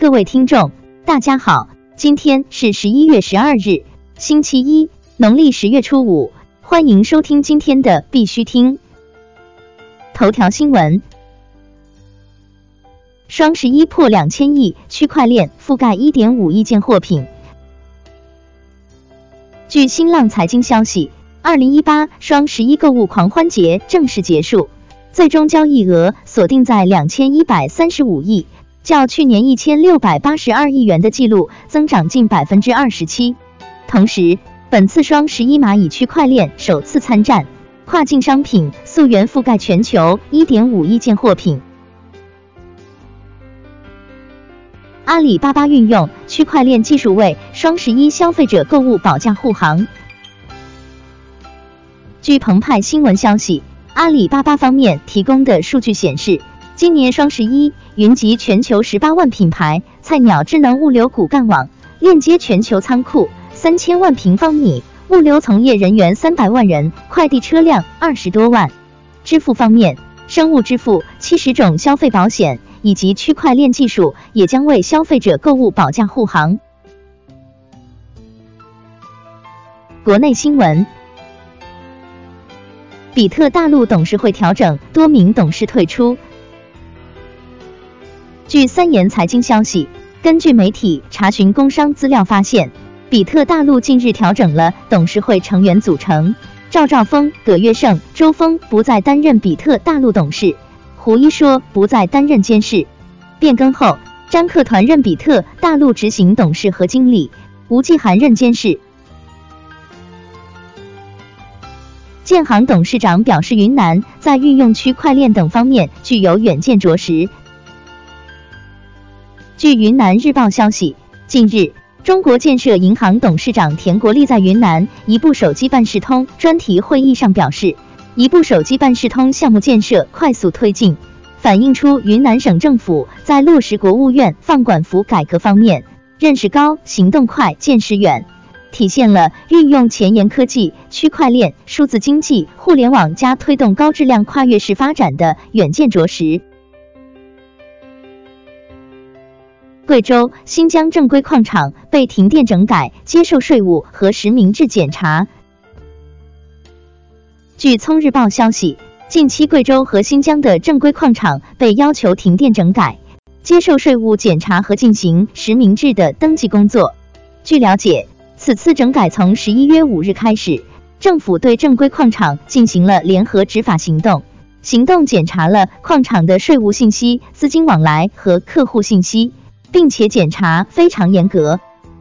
各位听众，大家好，今天是十一月十二日，星期一，农历十月初五，欢迎收听今天的必须听头条新闻。双十一破两千亿，区块链覆盖一点五亿件货品。据新浪财经消息，二零一八双十一购物狂欢节正式结束，最终交易额锁定在两千一百三十五亿。较去年一千六百八十二亿元的记录增长近百分之二十七。同时，本次双十一蚂蚁区块链首次参战，跨境商品溯源覆盖全球一点五亿件货品。阿里巴巴运用区块链技术为双十一消费者购物保驾护航。据澎湃新闻消息，阿里巴巴方面提供的数据显示。今年双十一，云集全球十八万品牌，菜鸟智能物流骨干网链接全球仓库三千万平方米，物流从业人员三百万人，快递车辆二十多万。支付方面，生物支付、七十种消费保险以及区块链技术也将为消费者购物保驾护航。国内新闻：比特大陆董事会调整，多名董事退出。据三言财经消息，根据媒体查询工商资料发现，比特大陆近日调整了董事会成员组成，赵兆峰、葛月胜、周峰不再担任比特大陆董事，胡一说不再担任监事。变更后，张克团任比特大陆执行董事和经理，吴继涵任监事。建行董事长表示，云南在运用区块链等方面具有远见卓识。据云南日报消息，近日，中国建设银行董事长田国立在云南一部手机办事通专题会议上表示，一部手机办事通项目建设快速推进，反映出云南省政府在落实国务院放管服改革方面认识高、行动快、见识远，体现了运用前沿科技、区块链、数字经济、互联网加推动高质量跨越式发展的远见卓识。贵州、新疆正规矿场被停电整改，接受税务和实名制检查。据葱日报消息，近期贵州和新疆的正规矿场被要求停电整改，接受税务检查和进行实名制的登记工作。据了解，此次整改从十一月五日开始，政府对正规矿场进行了联合执法行动，行动检查了矿场的税务信息、资金往来和客户信息。并且检查非常严格。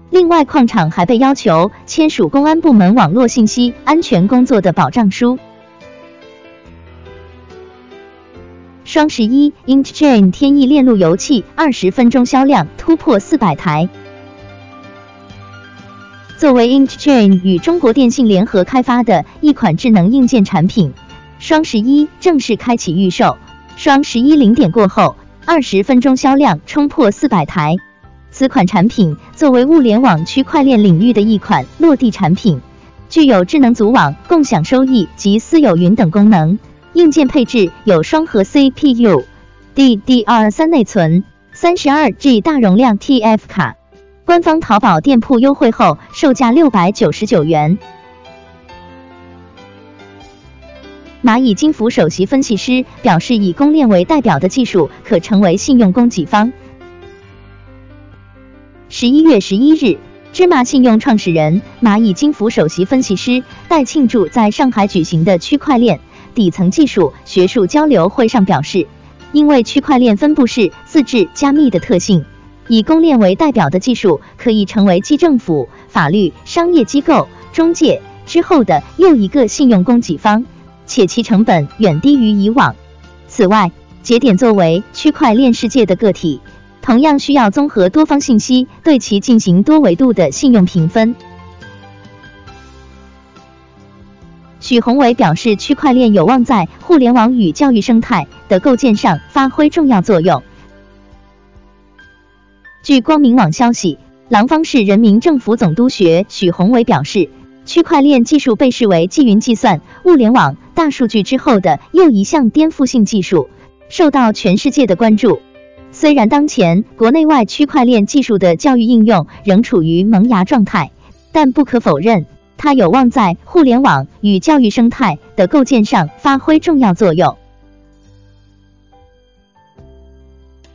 另外，矿场还被要求签署公安部门网络信息安全工作的保障书。双十一，IntChain 天翼链路由器二十分钟销量突破四百台。作为 IntChain 与中国电信联合开发的一款智能硬件产品，双十一正式开启预售。双十一零点过后。二十分钟销量冲破四百台。此款产品作为物联网区块链领域的一款落地产品，具有智能组网、共享收益及私有云等功能。硬件配置有双核 CPU、DDR3 内存、三十二 G 大容量 TF 卡。官方淘宝店铺优惠后售价六百九十九元。蚂蚁金服首席分析师表示，以公链为代表的技术可成为信用供给方。十一月十一日，芝麻信用创始人、蚂蚁金服首席分析师戴庆柱在上海举行的区块链底层技术学术交流会上表示，因为区块链分布式、自治、加密的特性，以公链为代表的技术可以成为继政府、法律、商业机构、中介之后的又一个信用供给方。且其成本远低于以往。此外，节点作为区块链世界的个体，同样需要综合多方信息，对其进行多维度的信用评分。许宏伟表示，区块链有望在互联网与教育生态的构建上发挥重要作用。据光明网消息，廊坊市人民政府总督学许宏伟表示。区块链技术被视为继云计算、物联网、大数据之后的又一项颠覆性技术，受到全世界的关注。虽然当前国内外区块链技术的教育应用仍处于萌芽状态，但不可否认，它有望在互联网与教育生态的构建上发挥重要作用。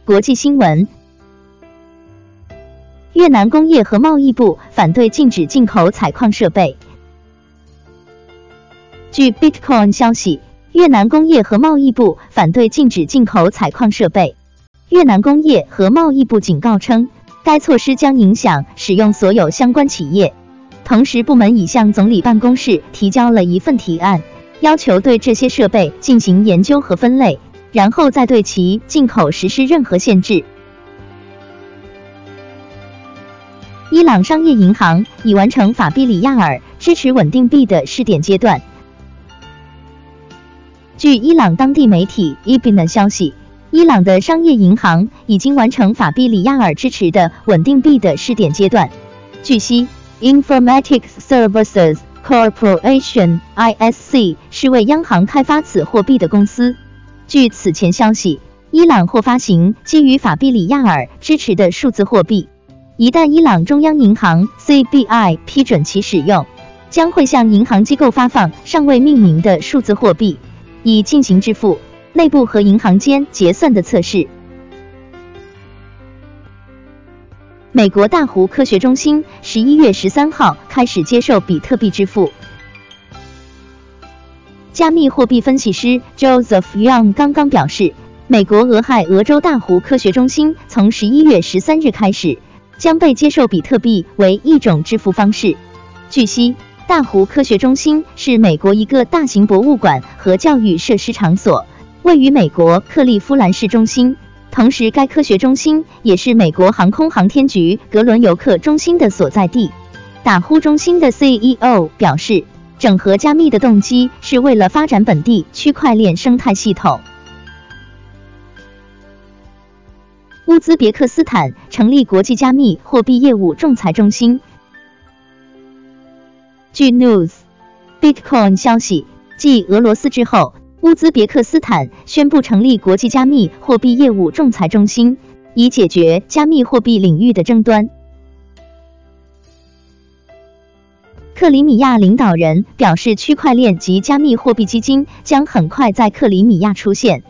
国际新闻：越南工业和贸易部反对禁止进口采矿设备。据 Bitcoin 消息，越南工业和贸易部反对禁止进口采矿设备。越南工业和贸易部警告称，该措施将影响使用所有相关企业。同时，部门已向总理办公室提交了一份提案，要求对这些设备进行研究和分类。然后再对其进口实施任何限制。伊朗商业银行已完成法币里亚尔支持稳定币的试点阶段。据伊朗当地媒体 IBN 的消息，伊朗的商业银行已经完成法币里亚尔支持的稳定币的试点阶段。据悉，Informatics Services Corporation (ISC) 是为央行开发此货币的公司。据此前消息，伊朗或发行基于法币里亚尔支持的数字货币。一旦伊朗中央银行 CBI 批准其使用，将会向银行机构发放尚未命名的数字货币，以进行支付、内部和银行间结算的测试。美国大湖科学中心十一月十三号开始接受比特币支付。加密货币分析师 Joseph Young 刚刚表示，美国俄亥俄州大湖科学中心从十一月十三日开始，将被接受比特币为一种支付方式。据悉，大湖科学中心是美国一个大型博物馆和教育设施场所，位于美国克利夫兰市中心。同时，该科学中心也是美国航空航天局格伦游客中心的所在地。大湖中心的 CEO 表示。整合加密的动机是为了发展本地区块链生态系统。乌兹别克斯坦成立国际加密货币业务仲裁中心。据 News Bitcoin 消息，继俄罗斯之后，乌兹别克斯坦宣布成立国际加密货币业务仲裁中心，以解决加密货币领域的争端。克里米亚领导人表示，区块链及加密货币基金将很快在克里米亚出现。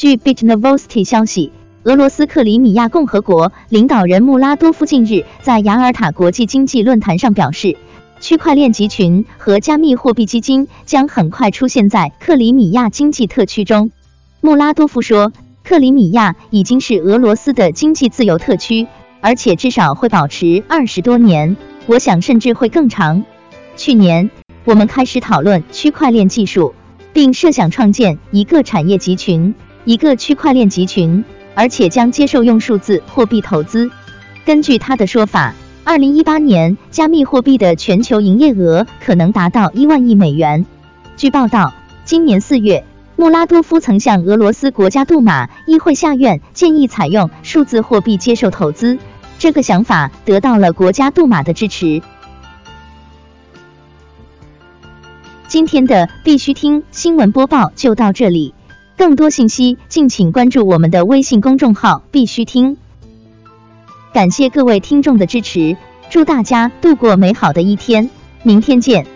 据 Bitnovosti 消息，俄罗斯克里米亚共和国领导人穆拉多夫近日在雅尔塔国际经济论坛上表示，区块链集群和加密货币基金将很快出现在克里米亚经济特区中。穆拉多夫说，克里米亚已经是俄罗斯的经济自由特区，而且至少会保持二十多年。我想甚至会更长。去年，我们开始讨论区块链技术，并设想创建一个产业集群，一个区块链集群，而且将接受用数字货币投资。根据他的说法，二零一八年加密货币的全球营业额可能达到一万亿美元。据报道，今年四月，穆拉多夫曾向俄罗斯国家杜马议会下院建议采用数字货币接受投资。这个想法得到了国家杜马的支持。今天的必须听新闻播报就到这里，更多信息敬请关注我们的微信公众号“必须听”。感谢各位听众的支持，祝大家度过美好的一天，明天见。